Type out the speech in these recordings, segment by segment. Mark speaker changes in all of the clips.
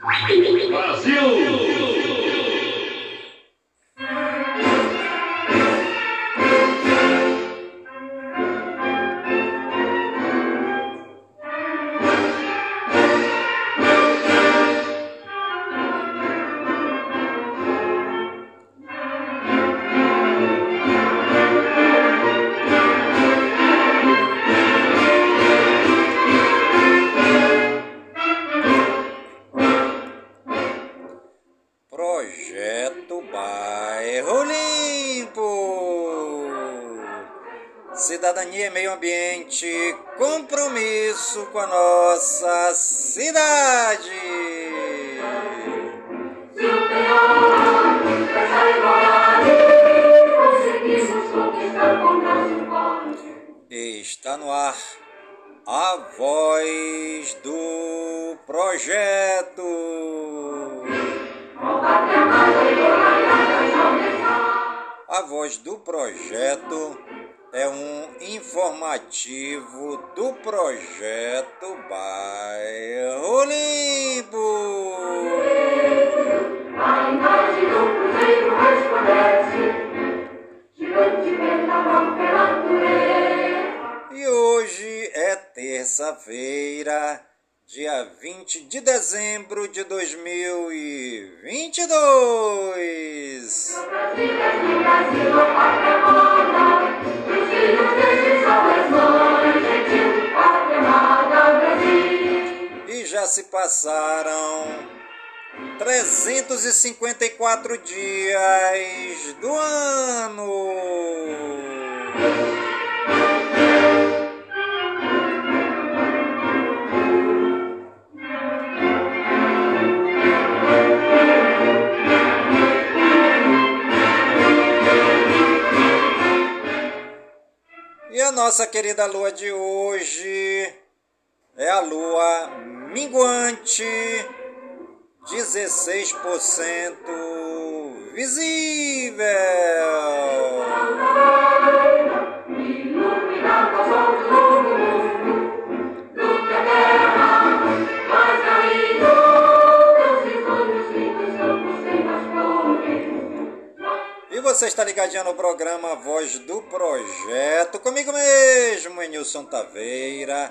Speaker 1: com se passaram 354 dias do ano. E a nossa querida lua de hoje é a lua minguante, 16% visível. você está ligadinho no programa Voz do Projeto, comigo mesmo, Enilson Taveira,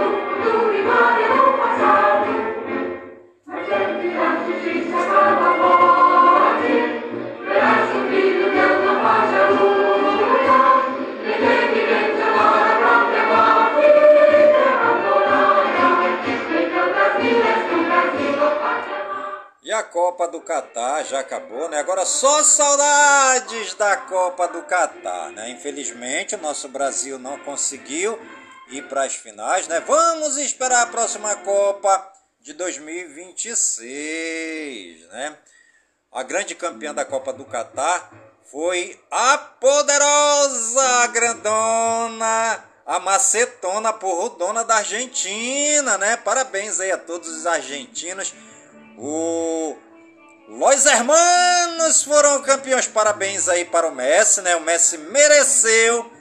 Speaker 1: A Copa do Catar já acabou, né? Agora só saudades da Copa do Catar, né? Infelizmente o nosso Brasil não conseguiu ir para as finais, né? Vamos esperar a próxima Copa de 2026, né? A grande campeã da Copa do Catar foi a poderosa, grandona, a macetona porrudona da Argentina, né? Parabéns aí a todos os argentinos o Los Hermanos foram campeões. Parabéns aí para o Messi, né? O Messi mereceu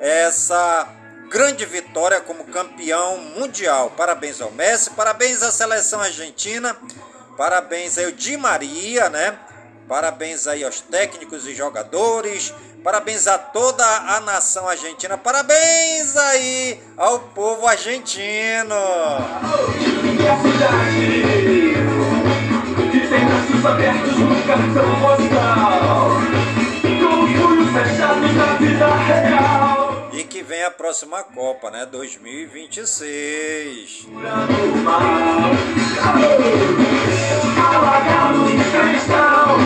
Speaker 1: essa grande vitória como campeão mundial. Parabéns ao Messi, parabéns à seleção argentina, parabéns aí ao Di Maria, né? Parabéns aí aos técnicos e jogadores, parabéns a toda a nação argentina, parabéns aí ao povo argentino tem braços abertos no cartão postal. Com os punhos fechados na vida real. E que vem a próxima Copa, né? 2026. Alagado de cristal,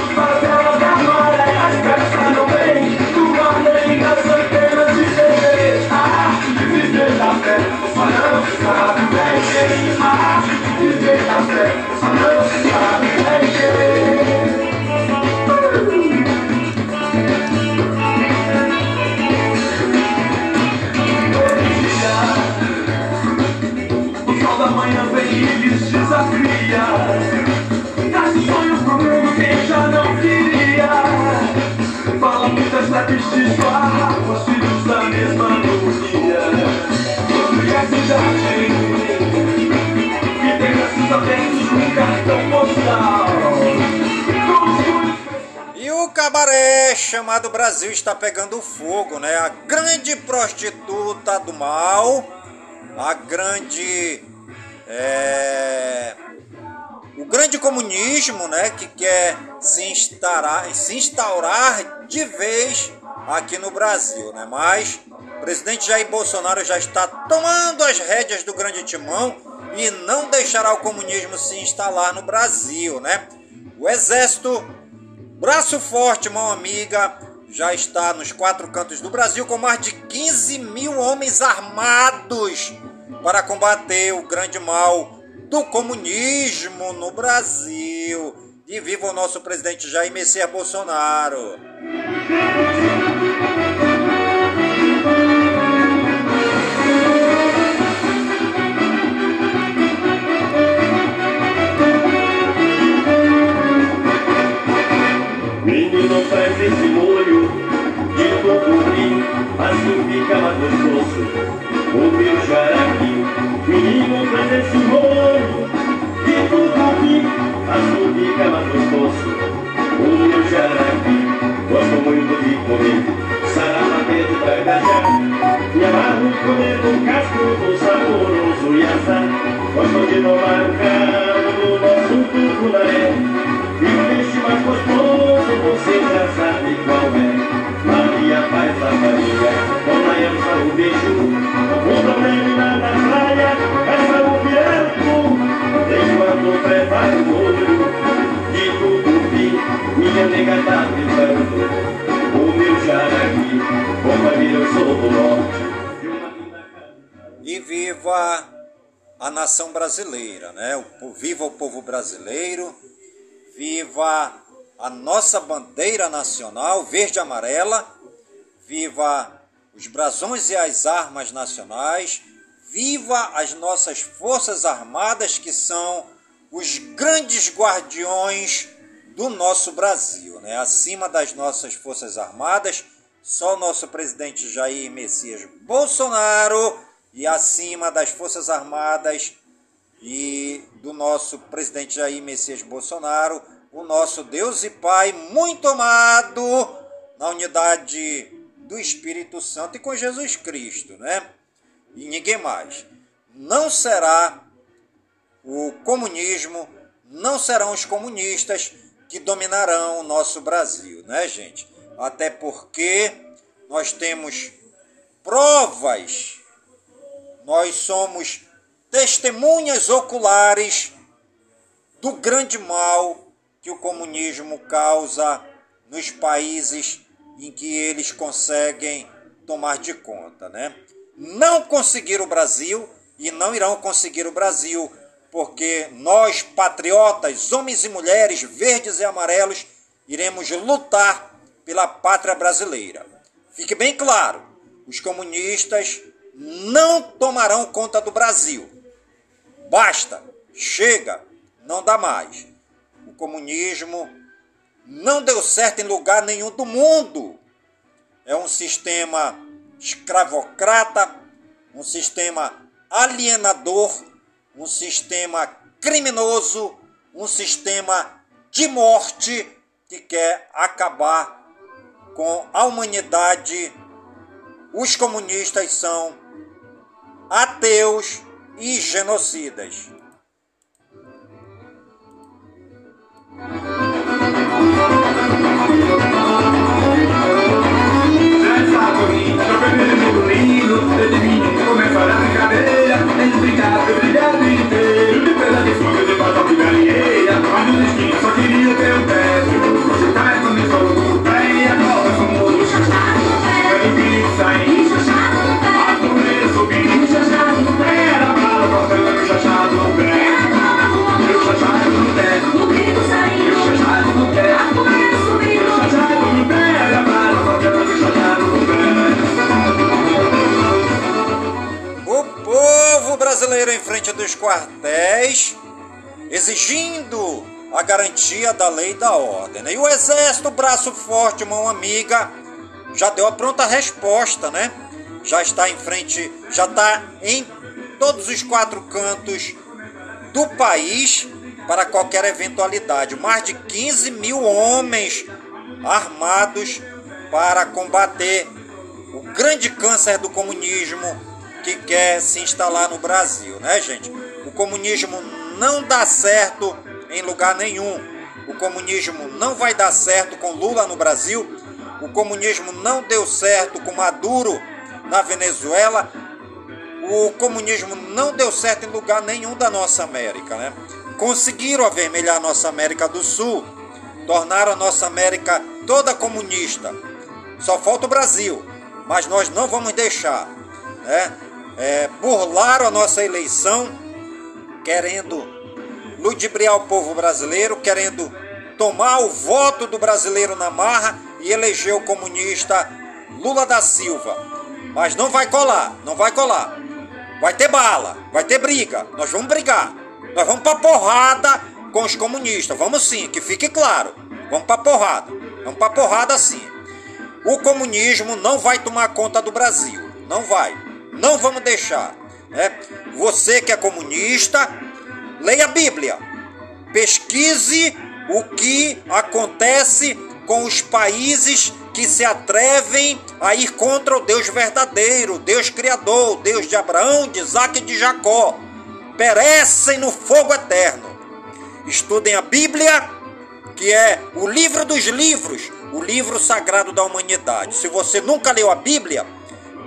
Speaker 1: apenas de TV. A arte de viver da fé, só não sabe bem. A arte de viver da fé, só não sabe Amanhã
Speaker 2: vem
Speaker 3: e lhes desafia. Traz um sonho pro mundo que já não queria. Fala muitas leves de esbarra Os
Speaker 2: filhos da mesma harmonia E a cidade Que tem braços abertos num cartão postal.
Speaker 1: E o cabaré chamado Brasil está pegando fogo, né? A grande prostituta do mal, a grande é, o grande comunismo, né? Que quer se instaurar, se instaurar de vez aqui no Brasil, né? Mas o presidente Jair Bolsonaro já está tomando as rédeas do grande timão e não deixará o comunismo se instalar no Brasil, né? O exército Braço Forte, mão amiga, já está nos quatro cantos do Brasil com mais de 15 mil homens armados para combater o grande mal do comunismo no Brasil. E viva o nosso presidente Jair Messias Bolsonaro!
Speaker 2: Menino faz esse molho de tucupi, assim fica mais gostoso. O meu jaraqui, menino faz esse molho de tucupi, assim fica mais gostoso. O meu jaraqui, gosto muito de comer, saramateiro pra gajar. Me amarro comer um cascudo saboroso
Speaker 1: nação brasileira, né? Viva o povo brasileiro, viva a nossa bandeira nacional verde e amarela, viva os brasões e as armas nacionais, viva as nossas forças armadas que são os grandes guardiões do nosso Brasil, né? Acima das nossas forças armadas, só o nosso presidente Jair Messias Bolsonaro e acima das forças armadas e do nosso presidente Jair Messias Bolsonaro, o nosso Deus e Pai muito amado na unidade do Espírito Santo e com Jesus Cristo, né? E ninguém mais. Não será o comunismo, não serão os comunistas que dominarão o nosso Brasil, né, gente? Até porque nós temos provas, nós somos testemunhas oculares do grande mal que o comunismo causa nos países em que eles conseguem tomar de conta, né? Não conseguiram o Brasil e não irão conseguir o Brasil, porque nós patriotas, homens e mulheres, verdes e amarelos, iremos lutar pela pátria brasileira. Fique bem claro, os comunistas não tomarão conta do Brasil. Basta, chega, não dá mais. O comunismo não deu certo em lugar nenhum do mundo. É um sistema escravocrata, um sistema alienador, um sistema criminoso, um sistema de morte que quer acabar com a humanidade. Os comunistas são ateus e genocidas. Povo brasileiro em frente dos quartéis exigindo a garantia da lei e da ordem. né? E o exército, braço forte, mão amiga, já deu a pronta resposta, né? Já está em frente, já está em todos os quatro cantos do país para qualquer eventualidade. Mais de 15 mil homens armados para combater o grande câncer do comunismo que quer se instalar no Brasil, né, gente? O comunismo não dá certo em lugar nenhum. O comunismo não vai dar certo com Lula no Brasil. O comunismo não deu certo com Maduro na Venezuela. O comunismo não deu certo em lugar nenhum da nossa América, né? Conseguiram avermelhar a nossa América do Sul, tornaram a nossa América toda comunista. Só falta o Brasil, mas nós não vamos deixar, né? É, burlaram a nossa eleição, querendo ludibriar o povo brasileiro, querendo tomar o voto do brasileiro na marra e eleger o comunista Lula da Silva. Mas não vai colar, não vai colar. Vai ter bala, vai ter briga, nós vamos brigar. Nós vamos pra porrada com os comunistas, vamos sim, que fique claro. Vamos pra porrada, vamos pra porrada sim. O comunismo não vai tomar conta do Brasil, não vai. Não vamos deixar. Né? Você que é comunista, Leia a Bíblia. Pesquise o que acontece com os países que se atrevem a ir contra o Deus verdadeiro, Deus Criador, Deus de Abraão, de Isaac e de Jacó. Perecem no fogo eterno. Estudem a Bíblia, que é o livro dos livros, o livro sagrado da humanidade. Se você nunca leu a Bíblia,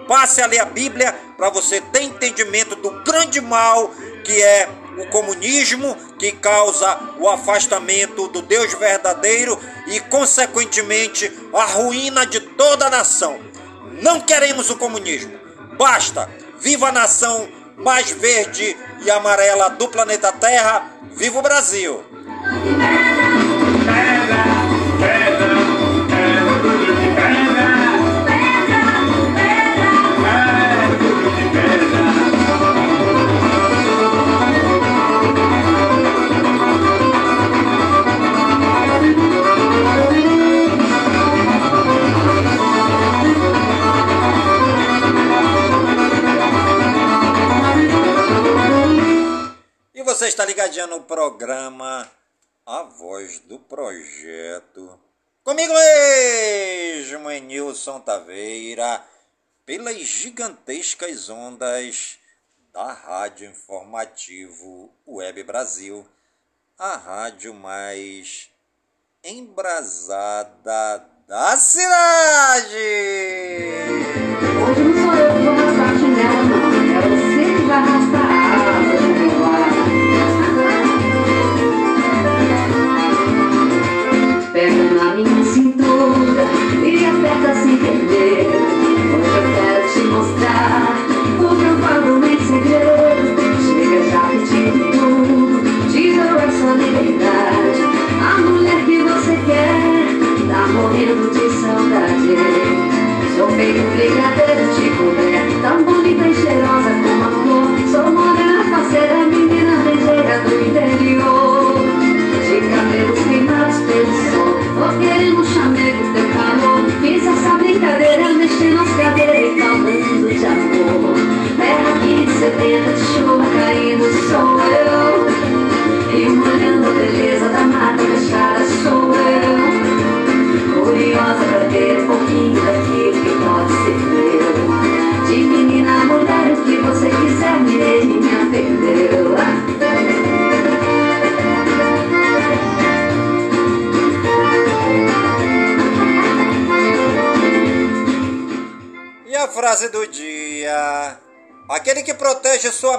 Speaker 1: passe a ler a Bíblia para você ter entendimento do grande mal que é o comunismo, que causa o afastamento do Deus verdadeiro e, consequentemente, a ruína de toda a nação. Não queremos o comunismo. Basta! Viva a nação mais verde e amarela do planeta Terra! Viva o Brasil! Você está ligadinho no programa A Voz do Projeto. Comigo mesmo, Nilson Taveira, pelas gigantescas ondas da Rádio Informativo Web Brasil, a rádio mais embrasada da cidade.
Speaker 4: Hoje não sou eu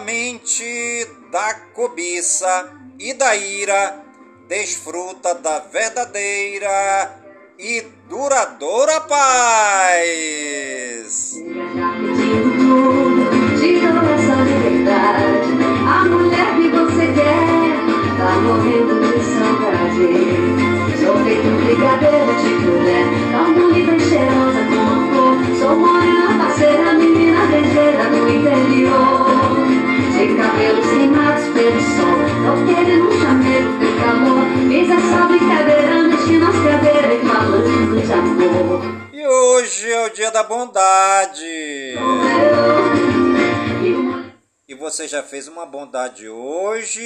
Speaker 1: protege sua mente da cobiça e da ira desfruta da verdadeira e duradoura paz.
Speaker 4: A mulher que você quer tá morrendo de. Sou feito brigadeiro de mulher, tão e cheirosa como. Sou morena, parceira, menina ligeira do interior. De cabelos queimados pelo sol, tô querendo um chamego teu calor. Fiz essa brincadeira, mexi nas cadeiras e falando de amor.
Speaker 1: E hoje é o bondade. E você já fez uma bondade hoje?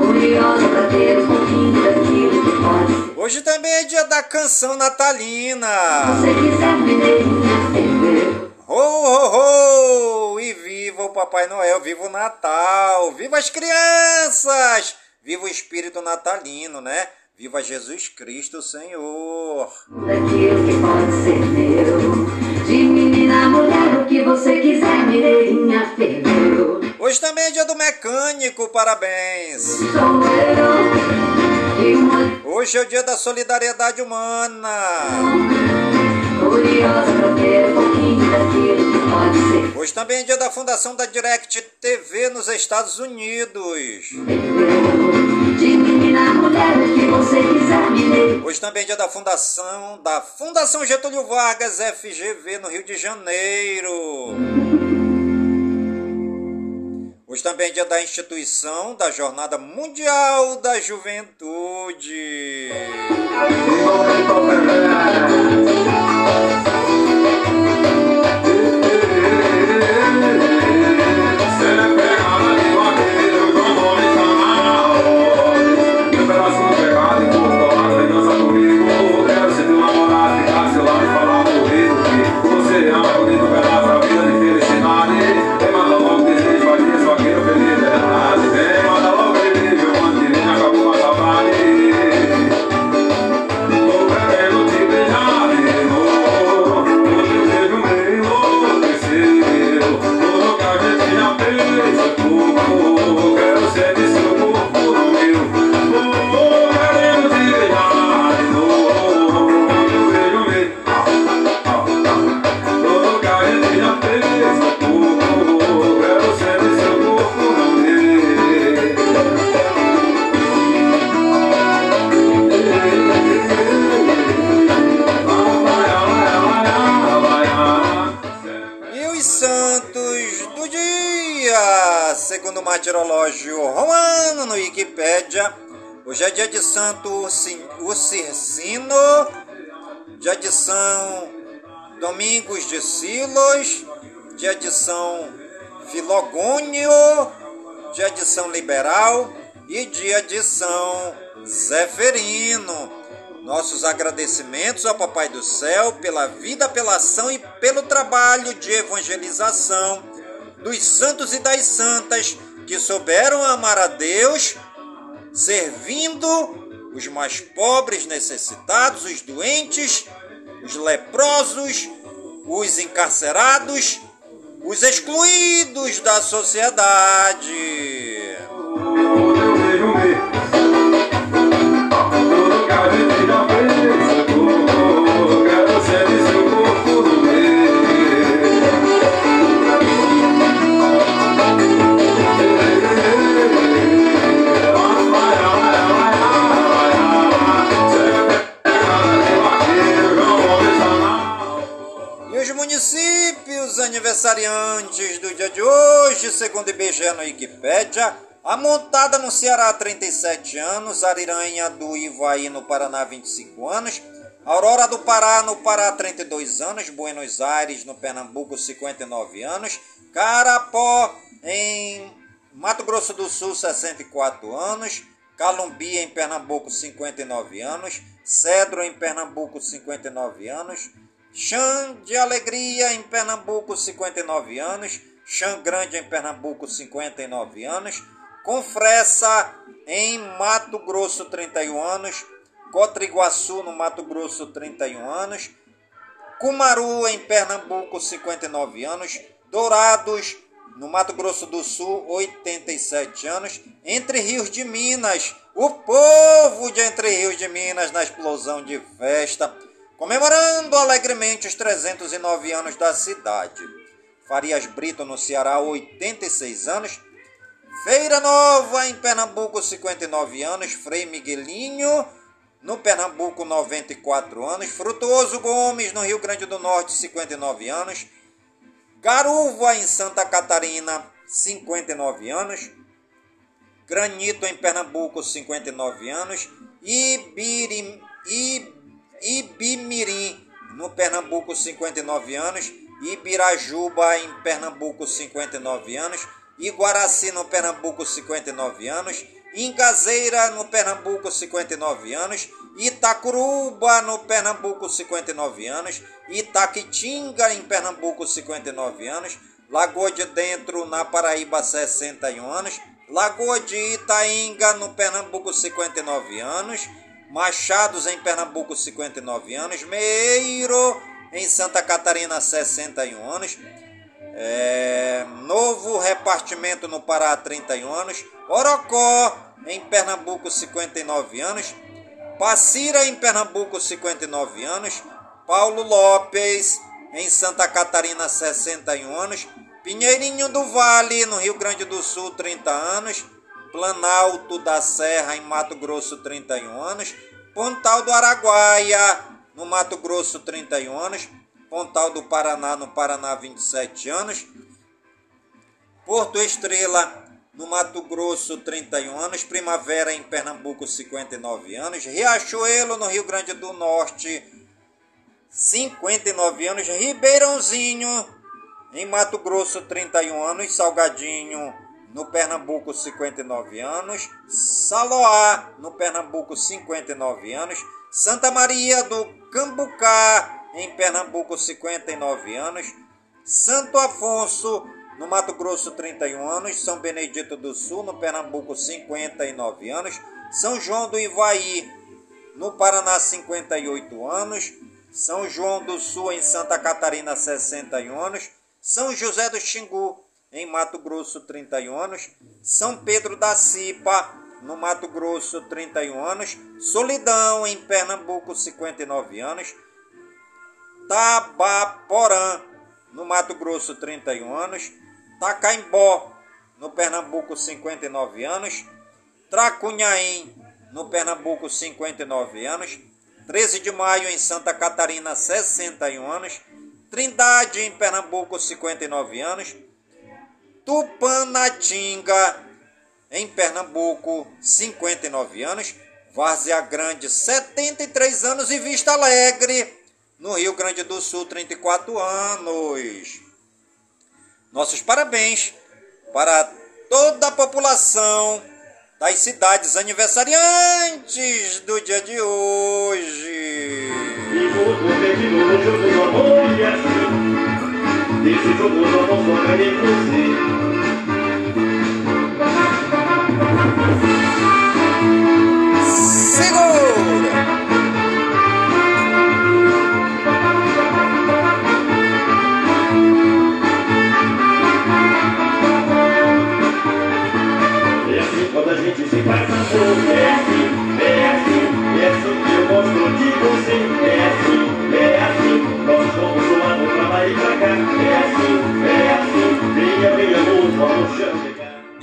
Speaker 4: Curiosa pra ter um pouquinho daquilo que pode.
Speaker 1: Hoje também é dia da canção natalina.
Speaker 4: Se você quiser me
Speaker 1: Ho, ho, ho! Viva o Papai Noel, viva o Natal, viva as crianças, viva o espírito natalino, né? Viva Jesus Cristo, Senhor.
Speaker 4: daquilo que pode ser meu. De menina a mulher, o que você quiser, mineirinha ferveu.
Speaker 1: Hoje também é dia do mecânico, parabéns.
Speaker 4: Sou eu, uma
Speaker 1: Hoje é o dia da solidariedade humana.
Speaker 4: curiosa pra ter um pouquinho daquilo
Speaker 1: Hoje também é dia da fundação da Direct TV nos Estados Unidos. Hoje também é dia da fundação da Fundação Getúlio Vargas FGV no Rio de Janeiro. Hoje também é dia da instituição da Jornada Mundial da Juventude. E dia de Santo Ursi- Ursicino, dia de São Domingos de Silos, dia de São Filogônio, dia de São Liberal e dia de São Zeferino. Nossos agradecimentos ao Papai do Céu pela vida, pela ação e pelo trabalho de evangelização dos santos e das santas que souberam amar a Deus, servindo os mais pobres, necessitados, os doentes, os leprosos, os encarcerados, os excluídos da sociedade. Municípios aniversariantes do dia de hoje, segundo IBGE no Wikipédia, a Montada no Ceará, 37 anos, Ariranha do Ivaí, no Paraná, 25 anos, Aurora do Pará, no Pará, 32 anos, Buenos Aires, no Pernambuco, 59 anos, Carapó, em Mato Grosso do Sul, 64 anos, Calumbi, em Pernambuco, 59 anos, Cedro, em Pernambuco, 59 anos, Xã de Alegria, em Pernambuco, 59 anos. Xã Grande, em Pernambuco, 59 anos. Confressa, em Mato Grosso, 31 anos. Cotriguaçu, no Mato Grosso, 31 anos. Cumaru, em Pernambuco, 59 anos. Dourados, no Mato Grosso do Sul, 87 anos. Entre Rios de Minas, o povo de Entre Rios de Minas na explosão de festa, comemorando alegremente os 309 anos da cidade. Farias Brito, no Ceará, 86 anos. Feira Nova, em Pernambuco, 59 anos. Frei Miguelinho, no Pernambuco, 94 anos. Frutuoso Gomes, no Rio Grande do Norte, 59 anos. Garuva, em Santa Catarina, 59 anos. Granito, em Pernambuco, 59 anos. Ibirim, I- Ibimirim, no Pernambuco, 59 anos. Ibirajuba, em Pernambuco, 59 anos. Iguaraci, no Pernambuco, 59 anos. Ingazeira, no Pernambuco, 59 anos. Itacuruba, no Pernambuco, 59 anos. Itaquitinga, em Pernambuco, 59 anos. Lagoa de Dentro, na Paraíba, 61 anos. Lagoa de Itainga, no Pernambuco, 59 anos. Machados, em Pernambuco, 59 anos. Meiro, em Santa Catarina, 61 anos. É, novo repartimento no Pará, 31 anos. Orocó, em Pernambuco, 59 anos. Passira, em Pernambuco, 59 anos. Paulo Lopes, em Santa Catarina, 61 anos. Pinheirinho do Vale, no Rio Grande do Sul, 30 anos. Planalto da Serra, em Mato Grosso, 31 anos. Pontal do Araguaia, no Mato Grosso, 31 anos. Pontal do Paraná, no Paraná, 27 anos. Porto Estrela, no Mato Grosso, 31 anos. Primavera, em Pernambuco, 59 anos. Riachuelo, no Rio Grande do Norte, 59 anos. Ribeirãozinho, em Mato Grosso, 31 anos. Salgadinho, no Pernambuco, 59 anos. Saloá, no Pernambuco, 59 anos. Santa Maria do Cambucá, em Pernambuco, 59 anos. Santo Afonso, no Mato Grosso, 31 anos. São Benedito do Sul, no Pernambuco, 59 anos. São João do Ivaí, no Paraná, 58 anos. São João do Sul, em Santa Catarina, 61 anos. São José do Xingu, em Mato Grosso, 31 anos. São Pedro da Cipa, no Mato Grosso, 31 anos. Solidão, em Pernambuco, 59 anos. Tabaporã, no Mato Grosso, 31 anos. Tacaimbó, no Pernambuco, 59 anos. Tracunhaém, no Pernambuco, 59 anos. 13 de maio, em Santa Catarina, 61 anos. Trindade, em Pernambuco, 59 anos. Tupanatinga, em Pernambuco, 59 anos. Várzea Grande, 73 anos. E Vista Alegre, no Rio Grande do Sul, 34 anos. Nossos parabéns para toda a população das cidades aniversariantes do dia de hoje.
Speaker 2: Só não Sigo.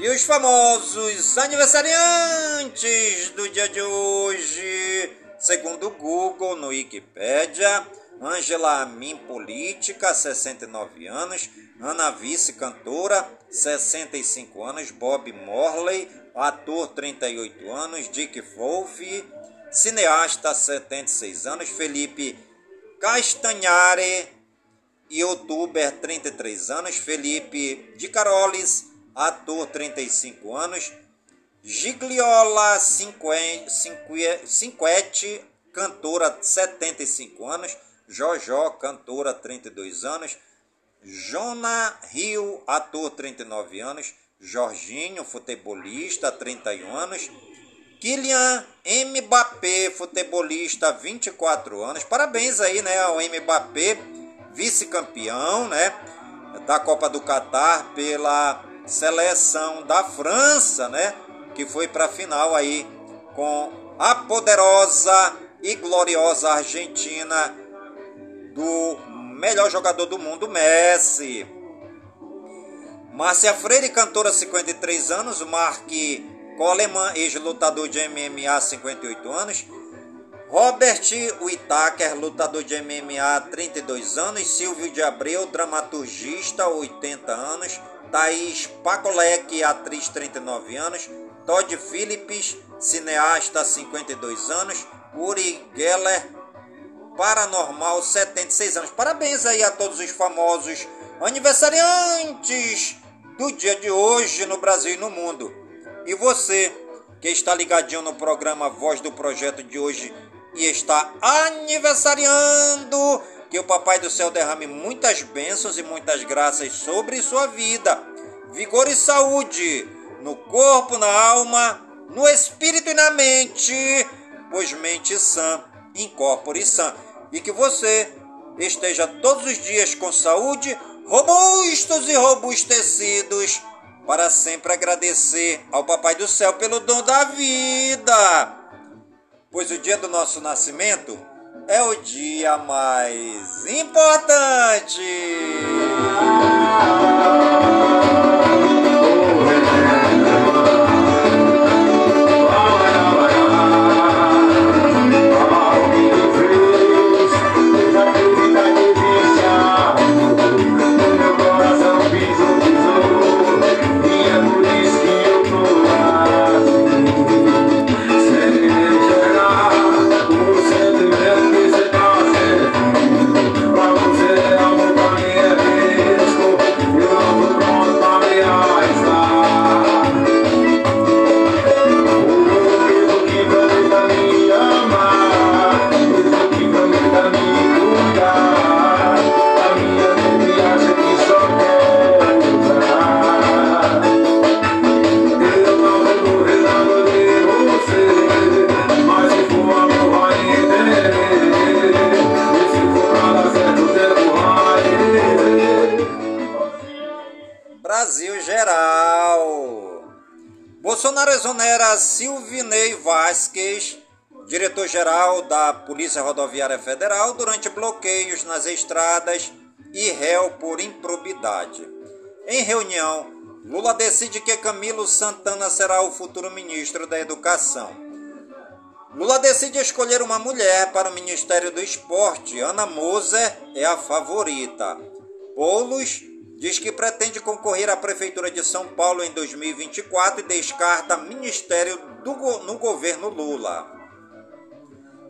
Speaker 2: E
Speaker 1: os famosos aniversariantes do dia de hoje, segundo o Google, no Wikipédia, Angela Amin, política, 69 anos, Ana Vice, cantora, 65 anos, Bob Morley, ator, 38 anos, Dick Wolf, cineasta, 76 anos, Felipe Castanhari, youtuber, 33 anos, Felipe de Carolis, ator, 35 anos, Gigliola Cinque- Cinque- Cinquete, cantora, 75 anos, Jojó, cantora, 32 anos, Jona Rio, ator, 39 anos, Jorginho, futebolista, 31 anos, Kylian Mbappé, futebolista, 24 anos. Parabéns aí, né, ao Mbappé, vice-campeão, né, da Copa do Catar pela seleção da França, né, que foi para a final aí com a poderosa e gloriosa Argentina do melhor jogador do mundo, Messi. Márcia Freire, cantora, 53 anos. Mark Coleman, ex-lutador de MMA, 58 anos. Robert Whittaker, lutador de MMA, 32 anos. Silvio de Abreu, dramaturgista, 80 anos. Thaís Pacolec, atriz, 39 anos. Todd Phillips, cineasta, 52 anos. Uri Geller, paranormal, 76 anos. Parabéns aí a todos os famosos aniversariantes do dia de hoje no Brasil e no mundo. E você que está ligadinho no programa Voz do Projeto de hoje e está aniversariando, que o Papai do Céu derrame muitas bênçãos e muitas graças sobre sua vida. Vigor e saúde no corpo, na alma, no espírito e na mente, pois mente sã, incorpore sã. E que você esteja todos os dias com saúde, robustos e robustecidos, para sempre agradecer ao Papai do Céu pelo dom da vida. Pois o dia do nosso nascimento é o dia mais importante. Silvinei Vasquez, diretor-geral da Polícia Rodoviária Federal, durante bloqueios nas estradas e réu por improbidade. Em reunião, Lula decide que Camilo Santana será o futuro ministro da Educação. Lula decide escolher uma mulher para o Ministério do Esporte. Ana Moser é a favorita. Boulos diz que pretende concorrer à Prefeitura de São Paulo em 2024 e descarta ministério do, no governo Lula.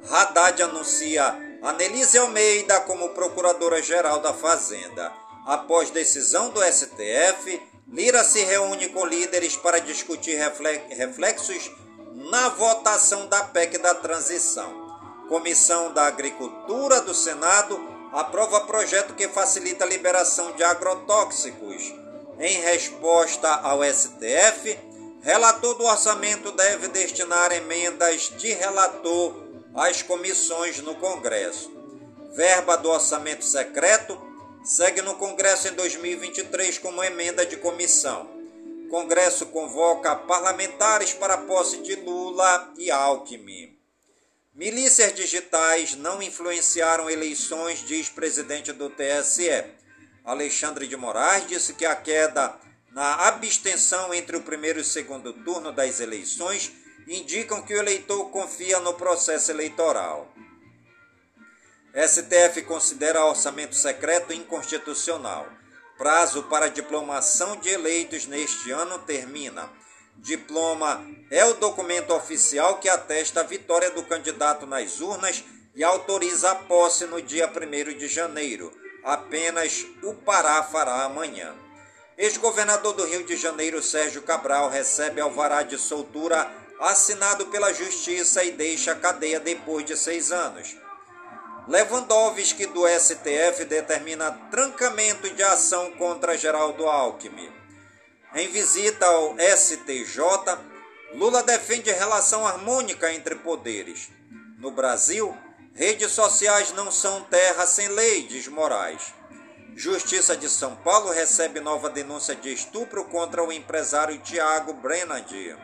Speaker 1: Haddad anuncia Anelise Almeida como Procuradora-Geral da Fazenda. Após decisão do STF, Lira se reúne com líderes para discutir reflexos na votação da PEC da transição. Comissão da Agricultura do Senado aprova projeto que facilita a liberação de agrotóxicos. Em resposta ao STF, relator do orçamento deve destinar emendas de relator às comissões no Congresso. Verba do orçamento secreto segue no Congresso em 2023 como emenda de comissão. Congresso convoca parlamentares para posse de Lula e Alckmin. Milícias digitais não influenciaram eleições, diz presidente do TSE. Alexandre de Moraes disse que a queda na abstenção entre o primeiro e segundo turno das eleições indicam que o eleitor confia no processo eleitoral. STF considera orçamento secreto inconstitucional. Prazo para diplomação de eleitos neste ano termina. Diploma é o documento oficial que atesta a vitória do candidato nas urnas e autoriza a posse no dia 1 de janeiro. Apenas o Pará fará amanhã. Ex-governador do Rio de Janeiro, Sérgio Cabral, recebe alvará de soltura assinado pela Justiça e deixa a cadeia depois de seis anos. Lewandowski do STF determina trancamento de ação contra Geraldo Alckmin. Em visita ao STJ, Lula defende relação harmônica entre poderes. No Brasil, redes sociais não são terra sem lei, diz Moraes. Justiça de São Paulo recebe nova denúncia de estupro contra o empresário Tiago Brenadi.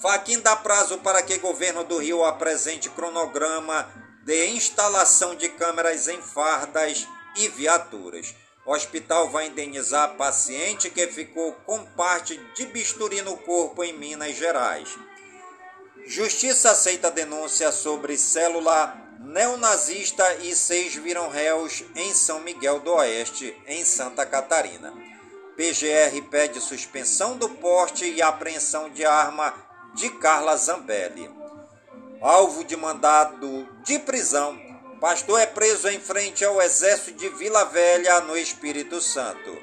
Speaker 1: Faquin dá prazo para que governo do Rio apresente cronograma de instalação de câmeras em fardas e viaturas. O hospital vai indenizar paciente que ficou com parte de bisturi no corpo em Minas Gerais. Justiça aceita denúncia sobre célula neonazista e seis viram réus em São Miguel do Oeste, em Santa Catarina. PGR pede suspensão do porte e apreensão de arma de Carla Zambelli. alvo de mandado de prisão. Pastor é preso em frente ao exército de Vila Velha, no Espírito Santo.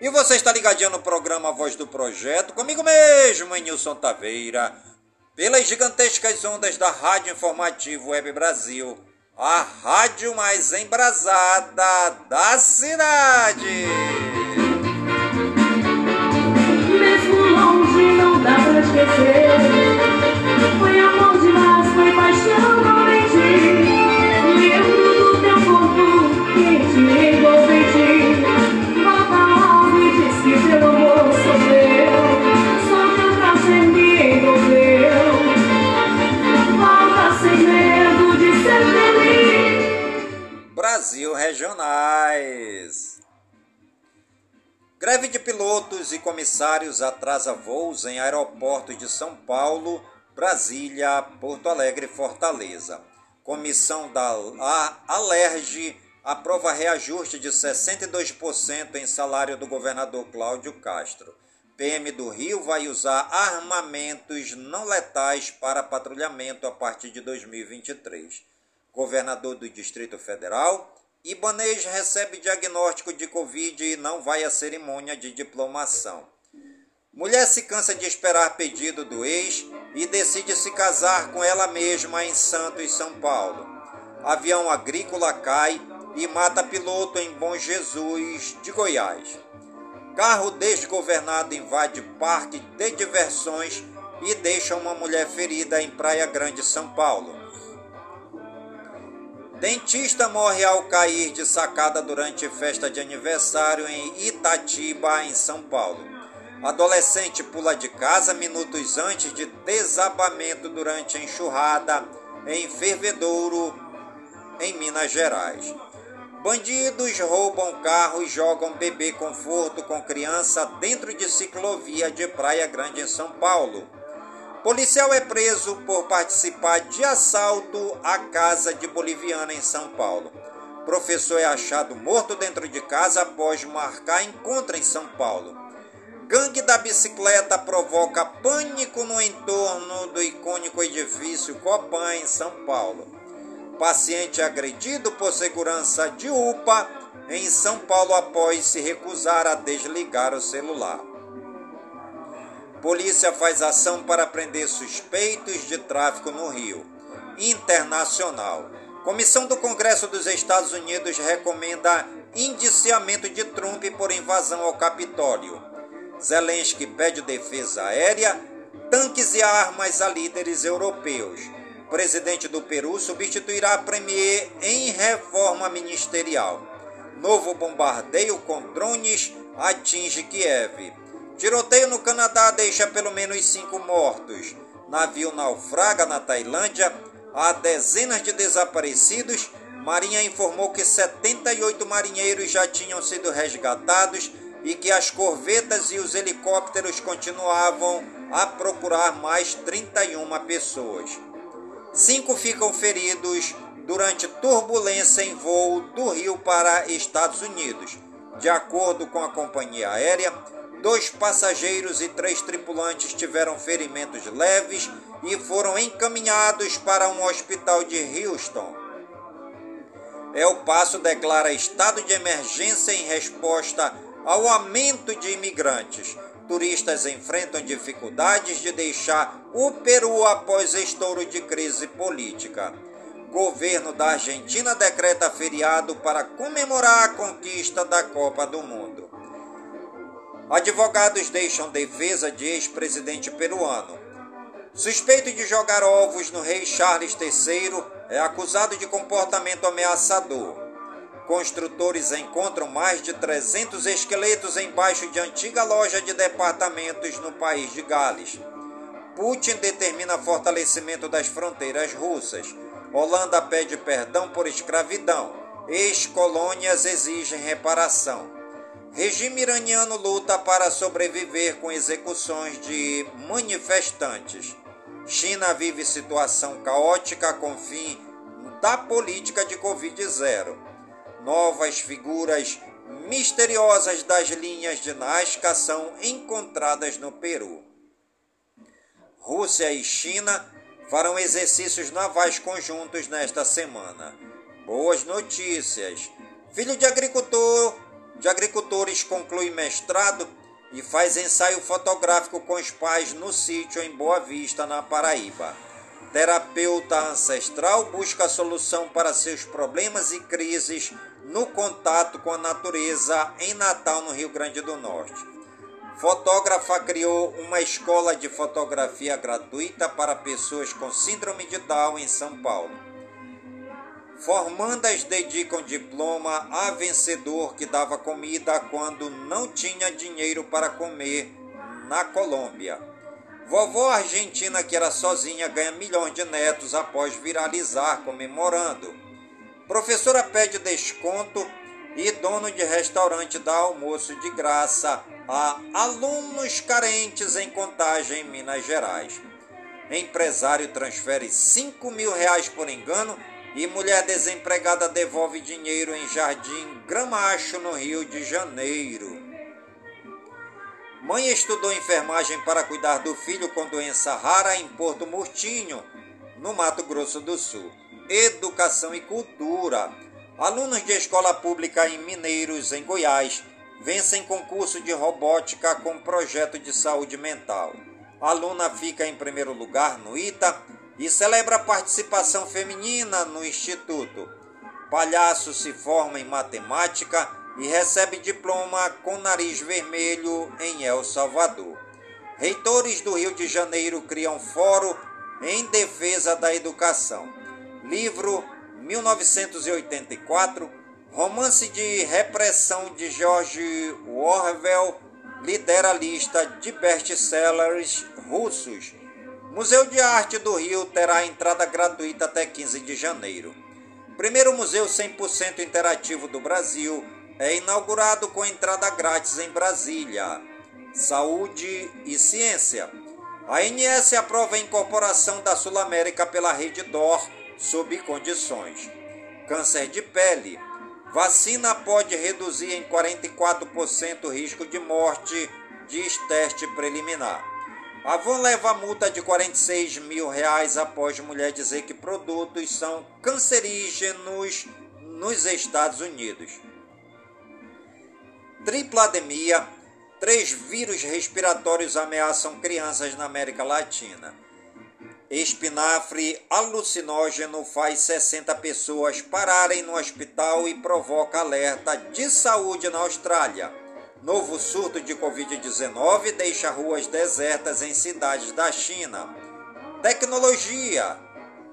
Speaker 1: E você está ligadinho no programa Voz do Projeto, comigo mesmo, Nilson Taveira, pelas gigantescas ondas da Rádio Informativo Web Brasil, a rádio mais embrasada da cidade.
Speaker 4: Mesmo longe não dá pra esquecer.
Speaker 1: Comissários atrasa voos em aeroportos de São Paulo, Brasília, Porto Alegre e Fortaleza. Comissão da A- Alerj aprova reajuste de 62% em salário do governador Cláudio Castro. PM do Rio vai usar armamentos não letais para patrulhamento a partir de 2023. Governador do Distrito Federal, Ibanês recebe diagnóstico de Covid e não vai à cerimônia de diplomação. Mulher se cansa de esperar pedido do ex e decide se casar com ela mesma em Santos, São Paulo. Avião agrícola cai e mata piloto em Bom Jesus, de Goiás. Carro desgovernado invade parque de diversões e deixa uma mulher ferida em Praia Grande, São Paulo. Dentista morre ao cair de sacada durante festa de aniversário em Itatiba, em São Paulo. Adolescente pula de casa minutos antes de desabamento durante enxurrada em Fervedouro, em Minas Gerais. Bandidos roubam carro e jogam bebê conforto com criança dentro de ciclovia de Praia Grande, em São Paulo. Policial é preso por participar de assalto à casa de boliviana em São Paulo. Professor é achado morto dentro de casa após marcar encontro em São Paulo. Gangue da bicicleta provoca pânico no entorno do icônico edifício Copan em São Paulo. Paciente agredido por segurança de UPA em São Paulo após se recusar a desligar o celular. Polícia faz ação para prender suspeitos de tráfico no Rio. Internacional. Comissão do Congresso dos Estados Unidos recomenda indiciamento de Trump por invasão ao Capitólio. Zelensky pede defesa aérea, tanques e armas a líderes europeus. Presidente do Peru substituirá Premier em reforma ministerial. Novo bombardeio com drones atinge Kiev. Tiroteio no Canadá deixa pelo menos cinco mortos. Navio naufraga na Tailândia. Há dezenas de desaparecidos. Marinha informou que 78 marinheiros já tinham sido resgatados e que as corvetas e os helicópteros continuavam a procurar mais 31 pessoas. Cinco ficam feridos durante turbulência em voo do Rio para Estados Unidos. De acordo com a companhia aérea, dois passageiros e três tripulantes tiveram ferimentos leves e foram encaminhados para um hospital de Houston. El Paso declara estado de emergência em resposta ao aumento de imigrantes. Turistas enfrentam dificuldades de deixar o Peru após estouro de crise política. Governo da Argentina decreta feriado para comemorar a conquista da Copa do Mundo. Advogados deixam defesa de ex-presidente peruano. Suspeito de jogar ovos no rei Charles III é acusado de comportamento ameaçador. Construtores encontram mais de 300 esqueletos embaixo de antiga loja de departamentos no país de Gales. Putin determina fortalecimento das fronteiras russas. Holanda pede perdão por escravidão. Ex-colônias exigem reparação. Regime iraniano luta para sobreviver com execuções de manifestantes. China vive situação caótica com fim da política de Covid-0. Novas figuras misteriosas das linhas de Nazca são encontradas no Peru. Rússia e China farão exercícios navais conjuntos nesta semana. Boas notícias! Filho de agricultor, de agricultores conclui mestrado e faz ensaio fotográfico com os pais no sítio em Boa Vista, na Paraíba. Terapeuta ancestral busca solução para seus problemas e crises no contato com a natureza em Natal, no Rio Grande do Norte. Fotógrafa criou uma escola de fotografia gratuita para pessoas com síndrome de Down em São Paulo. Formandas dedicam diploma a vencedor que dava comida quando não tinha dinheiro para comer na Colômbia. Vovó argentina que era sozinha ganha milhões de netos após viralizar comemorando. Professora pede desconto e dono de restaurante dá almoço de graça a alunos carentes em Contagem, em Minas Gerais. Empresário transfere 5 mil reais por engano e mulher desempregada devolve dinheiro em Jardim Gramacho, no Rio de Janeiro. Mãe estudou enfermagem para cuidar do filho com doença rara em Porto Murtinho, no Mato Grosso do Sul. Educação e cultura. Alunos de escola pública em Mineiros, em Goiás, vencem concurso de robótica com projeto de saúde mental. Aluna fica em primeiro lugar no ITA e celebra a participação feminina no Instituto. Palhaço se forma em matemática e recebe diploma com nariz vermelho em El Salvador. Reitores do Rio de Janeiro criam fórum em defesa da educação. Livro 1984 Romance de repressão de George Orwell lidera a lista de best-sellers russos. Museu de Arte do Rio terá entrada gratuita até 15 de janeiro. Primeiro museu 100% interativo do Brasil é inaugurado com entrada grátis em Brasília. Saúde e ciência. A ANS aprova a incorporação da Sul América pela rede DOR sob condições. Câncer de pele. Vacina pode reduzir em 44% o risco de morte, diz teste preliminar. Avon leva multa de 46 mil reais após mulher dizer que produtos são cancerígenos nos Estados Unidos. Triplademia. Três vírus respiratórios ameaçam crianças na América Latina. Espinafre alucinógeno faz 60 pessoas pararem no hospital e provoca alerta de saúde na Austrália. Novo surto de Covid-19 deixa ruas desertas em cidades da China. Tecnologia,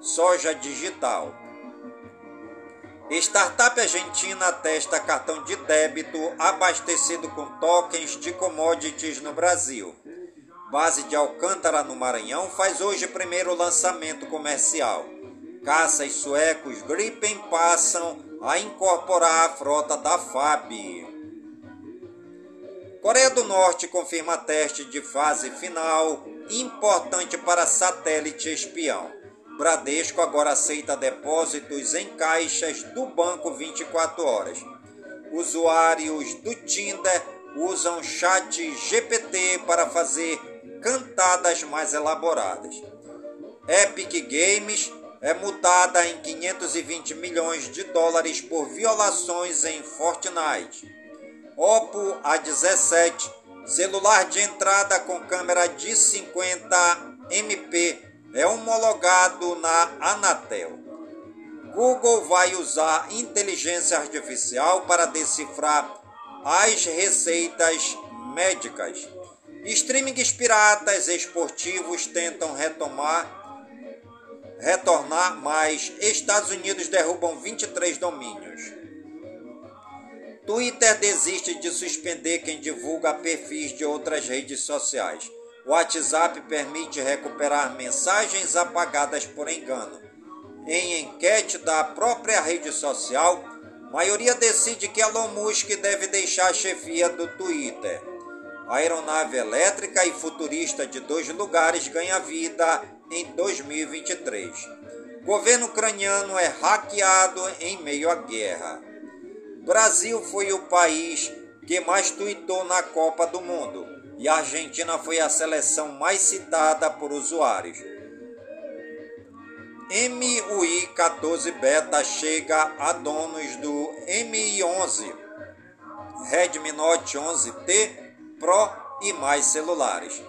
Speaker 1: soja digital. Startup argentina testa cartão de débito abastecido com tokens de commodities no Brasil base de Alcântara, no Maranhão, faz hoje primeiro lançamento comercial. Caças suecos Gripen passam a incorporar a frota da FAB. Coreia do Norte confirma teste de fase final importante para satélite espião. Bradesco agora aceita depósitos em caixas do banco 24 horas. Usuários do Tinder usam chat GPT para fazer cantadas mais elaboradas. Epic Games é multada em 520 milhões de dólares por violações em Fortnite. Oppo A17, celular de entrada com câmera de 50 MP, é homologado na Anatel. Google vai usar inteligência artificial para decifrar as receitas médicas. Streamings piratas esportivos tentam retomar retornar, mas Estados Unidos derrubam 23 domínios. Twitter desiste de suspender quem divulga perfis de outras redes sociais. WhatsApp permite recuperar mensagens apagadas por engano. Em enquete da própria rede social, maioria decide que Elon Musk deve deixar a chefia do Twitter. A aeronave elétrica e futurista de dois lugares ganha vida em 2023. Governo ucraniano é hackeado em meio à guerra. Brasil foi o país que mais tuitou na Copa do Mundo e a Argentina foi a seleção mais citada por usuários. MUI 14 Beta chega a donos do MI 11, Redmi Note 11T Pro e mais celulares.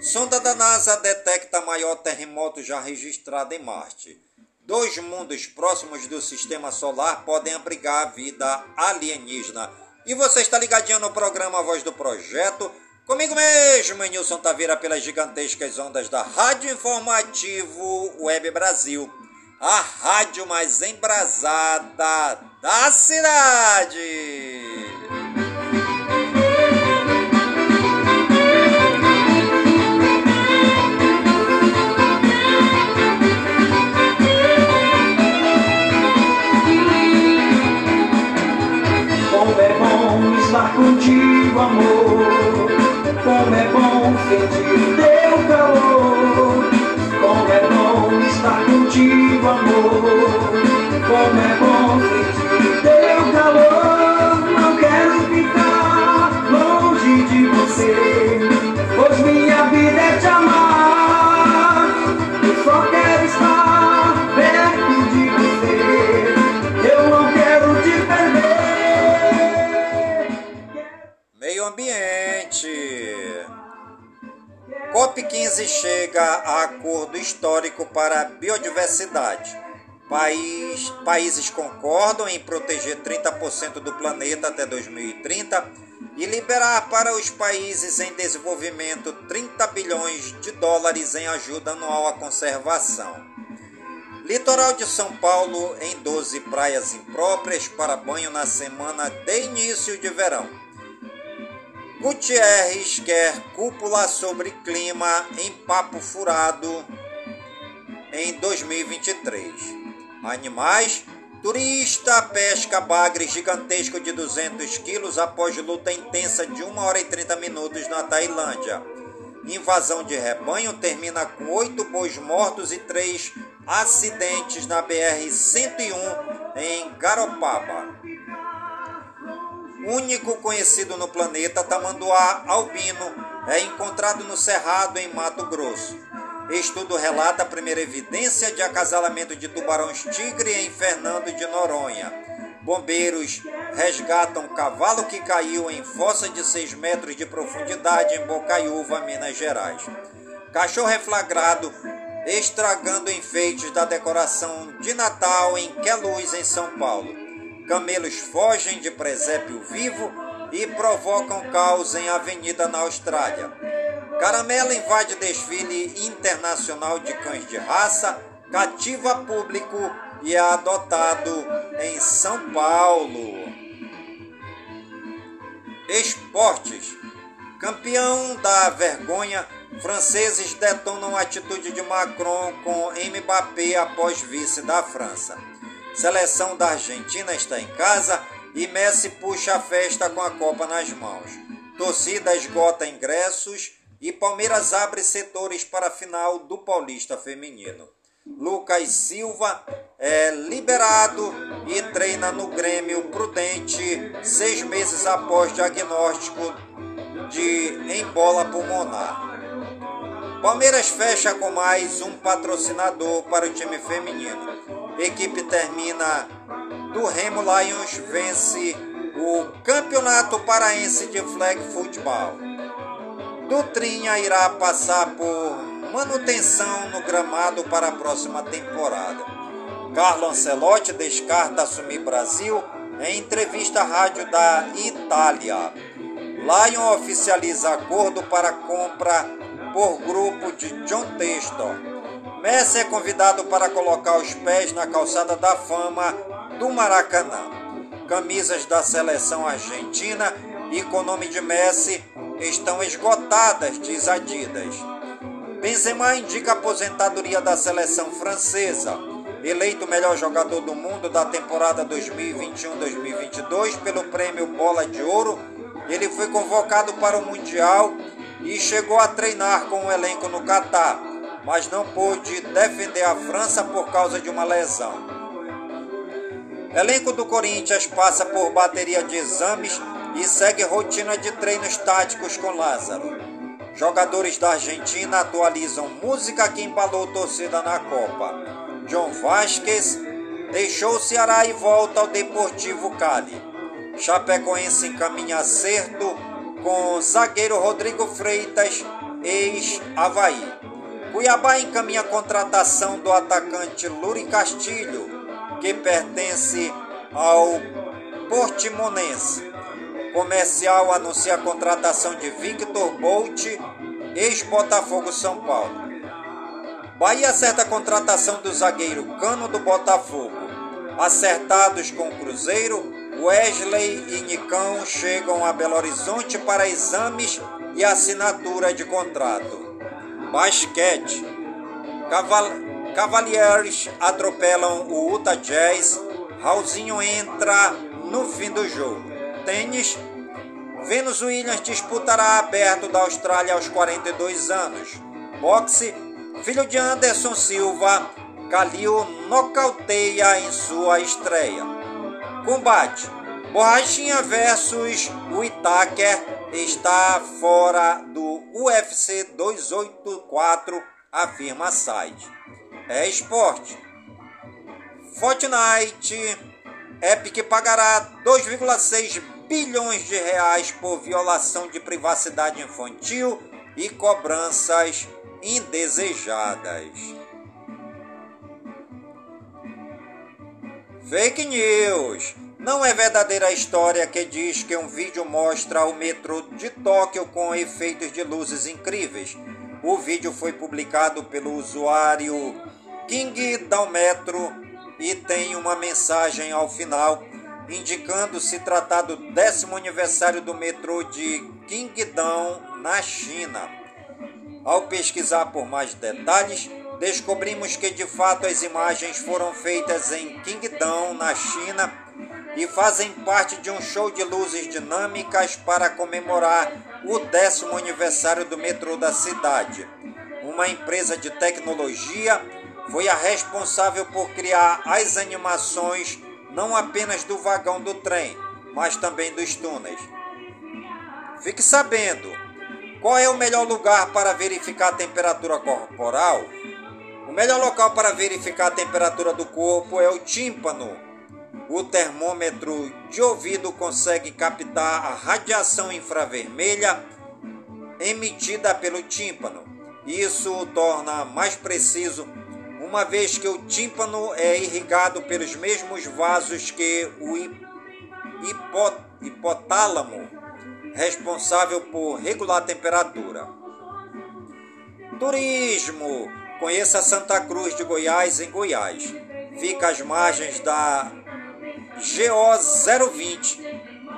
Speaker 1: Sonda da NASA detecta maior terremoto já registrado em Marte. Dois mundos próximos do sistema solar podem abrigar a vida alienígena. E você está ligadinho no programa Voz do Projeto? Comigo mesmo, Nilson Taveira, pelas gigantescas ondas da Rádio Informativo Web Brasil, a rádio mais embrasada da cidade.
Speaker 2: Bom sentir
Speaker 1: País- países concordam em proteger 30% do planeta até 2030 e liberar para os países em desenvolvimento 30 bilhões de dólares em ajuda anual à conservação. Litoral de São Paulo em 12 praias impróprias para banho na semana de início de verão. Gutierrez quer cúpula sobre clima em papo furado em 2023. Animais. Turista pesca bagre gigantesco de 200 quilos após luta intensa de 1 hora e 30 minutos na Tailândia. Invasão de rebanho termina com oito bois mortos e três acidentes na BR-101 em Garopaba. Único conhecido no planeta, tamanduá albino é encontrado no Cerrado, em Mato Grosso. Estudo relata a primeira evidência de acasalamento de tubarões-tigre em Fernando de Noronha. Bombeiros resgatam cavalo que caiu em fossa de 6 metros de profundidade em Bocaiúva, Minas Gerais. Cachorro é flagrado estragando enfeites da decoração de Natal em Queluz, em São Paulo. Camelos fogem de presépio vivo e provocam caos em avenida na Austrália. Caramelo invade desfile internacional de cães de raça, cativa público e é adotado em São Paulo. Esportes. Campeão da vergonha, franceses detonam a atitude de Macron com Mbappé após vice da França. Seleção da Argentina está em casa e Messi puxa a festa com a Copa nas mãos. Torcida esgota ingressos e Palmeiras abre setores para a final do Paulista Feminino. Lucas Silva é liberado e treina no Grêmio Prudente seis meses após diagnóstico de embola pulmonar. Palmeiras fecha com mais um patrocinador para o time feminino. Equipe termina do Remo Lions vence o Campeonato Paraense de Flag Futebol. Dutrinha irá passar por manutenção no gramado para a próxima temporada. Carlo Ancelotti descarta assumir Brasil em entrevista à rádio da Itália. Lion oficializa acordo para compra por grupo de John Textor. Messi é convidado para colocar os pés na calçada da fama do Maracanã. Camisas da seleção argentina e com nome de Messi estão esgotadas, diz Adidas. Benzema indica a aposentadoria da seleção francesa. Eleito melhor jogador do mundo da temporada 2021-2022 pelo prêmio Bola de Ouro, ele foi convocado para o Mundial e chegou a treinar com o elenco no Catar, mas não pôde defender a França por causa de uma lesão. Elenco do Corinthians passa por bateria de exames e segue rotina de treinos táticos com Lázaro. Jogadores da Argentina atualizam música que embalou torcida na Copa. John Vasquez, deixou o Ceará e volta ao Deportivo Cali. Chapecoense encaminha acerto com zagueiro Rodrigo Freitas, ex-Havaí. Cuiabá encaminha a contratação do atacante Luri Castilho, que pertence ao Portimonense. Comercial anuncia a contratação de Victor Bolt, ex-Botafogo São Paulo. Bahia acerta a contratação do zagueiro Cano do Botafogo. Acertados com o Cruzeiro, Wesley e Nicão chegam a Belo Horizonte para exames e assinatura de contrato. Basquete. Caval Cavaliers atropelam o Utah Jazz. Raulzinho entra no fim do jogo. Tênis. Venus Williams disputará aberto da Austrália aos 42 anos. Boxe. Filho de Anderson Silva, Calil nocauteia em sua estreia. Combate: Borrachinha versus o Itaker está fora do UFC 284, afirma site. É esporte. Fortnite Epic pagará 2,6 bilhões de reais por violação de privacidade infantil e cobranças indesejadas. Fake news. Não é verdadeira a história que diz que um vídeo mostra o metrô de Tóquio com efeitos de luzes incríveis. O vídeo foi publicado pelo usuário King Metro e tem uma mensagem ao final indicando se tratar do décimo aniversário do metrô de Qingdao na China. Ao pesquisar por mais detalhes, descobrimos que de fato as imagens foram feitas em Qingdao, na China, e fazem parte de um show de luzes dinâmicas para comemorar o décimo aniversário do metrô da cidade. Uma empresa de tecnologia foi a responsável por criar as animações não apenas do vagão do trem, mas também dos túneis. Fique sabendo, qual é o melhor lugar para verificar a temperatura corporal? O melhor local para verificar a temperatura do corpo é o tímpano. O termômetro de ouvido consegue captar a radiação infravermelha emitida pelo tímpano. Isso o torna mais preciso, uma vez que o tímpano é irrigado pelos mesmos vasos que o hipotálamo, responsável por regular a temperatura. Turismo Conheça Santa Cruz de Goiás, em Goiás. Fica às margens da GO 020,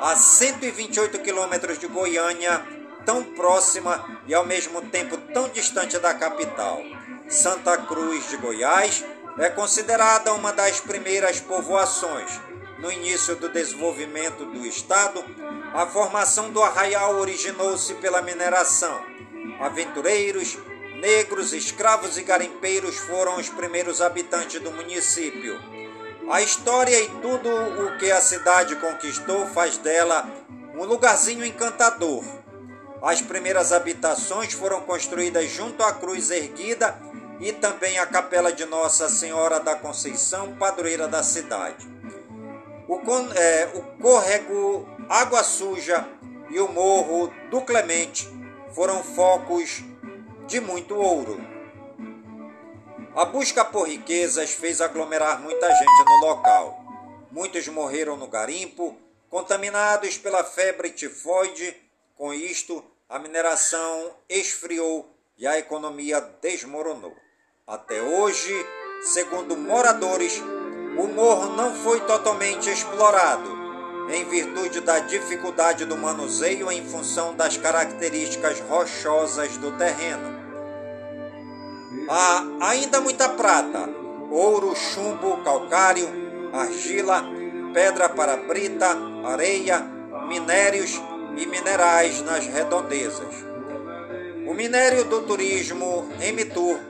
Speaker 1: a 128 quilômetros de Goiânia, tão próxima e ao mesmo tempo tão distante da capital. Santa Cruz de Goiás é considerada uma das primeiras povoações. No início do desenvolvimento do estado, a formação do arraial originou-se pela mineração. Aventureiros, Negros, escravos e garimpeiros foram os primeiros habitantes do município. A história e tudo o que a cidade conquistou faz dela um lugarzinho encantador. As primeiras habitações foram construídas junto à cruz erguida e também a capela de Nossa Senhora da Conceição, padroeira da cidade. O, é, o córrego Água Suja e o morro do Clemente foram focos de muito ouro. A busca por riquezas fez aglomerar muita gente no local. Muitos morreram no garimpo, contaminados pela febre tifoide. Com isto, a mineração esfriou e a economia desmoronou. Até hoje, segundo moradores, o morro não foi totalmente explorado, em virtude da dificuldade do manuseio em função das características rochosas do terreno. Há ainda muita prata, ouro, chumbo, calcário, argila, pedra para brita, areia, minérios e minerais nas redondezas. O Minério do Turismo, Emitur,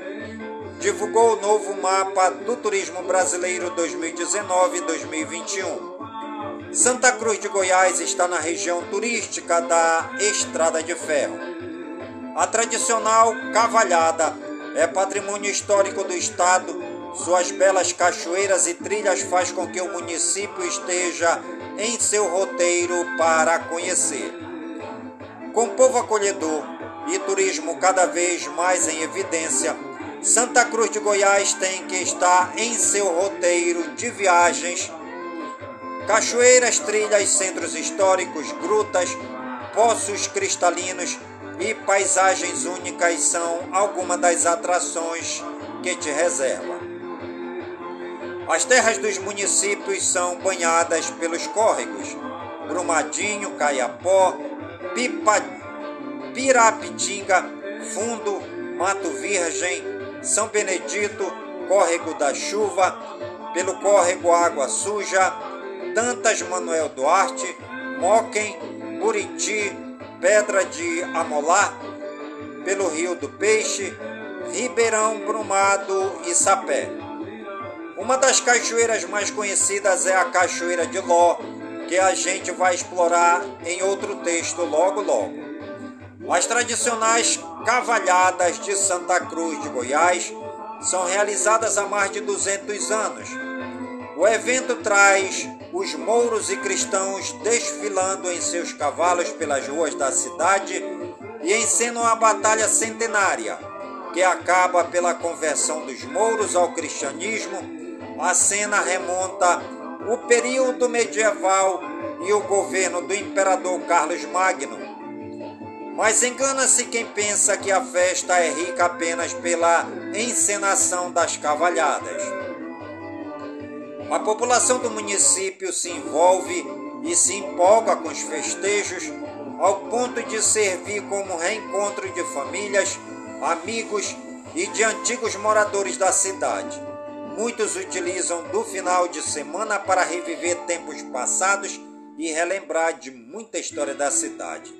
Speaker 1: divulgou o novo mapa do turismo brasileiro 2019-2021. Santa Cruz de Goiás está na região turística da Estrada de Ferro. A tradicional cavalhada é patrimônio histórico do Estado suas belas cachoeiras e trilhas faz com que o município esteja em seu roteiro para conhecer. Com povo acolhedor e turismo cada vez mais em evidência, Santa Cruz de Goiás tem que estar em seu roteiro de viagens. Cachoeiras, trilhas, centros históricos, grutas, poços cristalinos e paisagens únicas são algumas das atrações que te reserva. As terras dos municípios são banhadas pelos córregos Brumadinho, Caiapó, Pipa, Pirapitinga, Fundo, Mato Virgem, São Benedito, Córrego da Chuva, pelo Córrego Água Suja, Tantas Manuel Duarte, Moquem, Buriti, Pedra de Amolar, pelo Rio do Peixe, Ribeirão Brumado e Sapé. Uma das cachoeiras mais conhecidas é a Cachoeira de Ló, que a gente vai explorar em outro texto logo logo. As tradicionais cavalhadas de Santa Cruz de Goiás são realizadas há mais de 200 anos. O evento traz os mouros e cristãos desfilando em seus cavalos pelas ruas da cidade e encenam a batalha centenária, que acaba pela conversão dos mouros ao cristianismo a cena remonta o período medieval e o governo do imperador Carlos Magno. Mas engana-se quem pensa que a festa é rica apenas pela encenação das cavalhadas. A população do município se envolve e se empolga com os festejos ao ponto de servir como reencontro de famílias, amigos e de antigos moradores da cidade. Muitos utilizam do final de semana para reviver tempos passados e relembrar de muita história da cidade.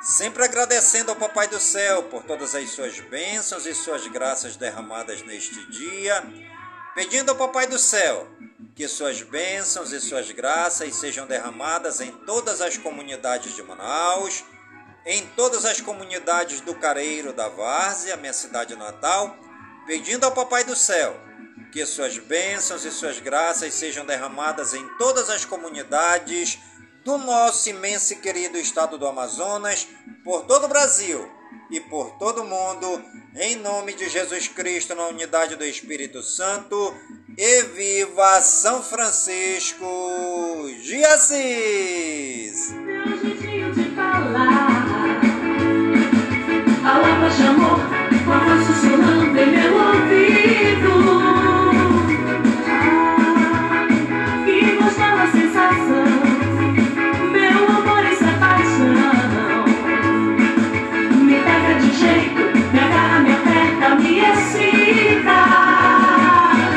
Speaker 1: Sempre agradecendo ao Papai do Céu por todas as suas bênçãos e suas graças derramadas neste dia. Pedindo ao Papai do Céu que suas bênçãos e suas graças sejam derramadas em todas as comunidades de Manaus, em todas as comunidades do Careiro da Várzea, minha cidade natal. Pedindo ao Papai do Céu que suas bênçãos e suas graças sejam derramadas em todas as comunidades do nosso imenso e querido estado do Amazonas, por todo o Brasil e por todo o mundo, em nome de Jesus Cristo, na unidade do Espírito Santo, e viva São Francisco de Assis! De amor, sussurrando em meu ouvido.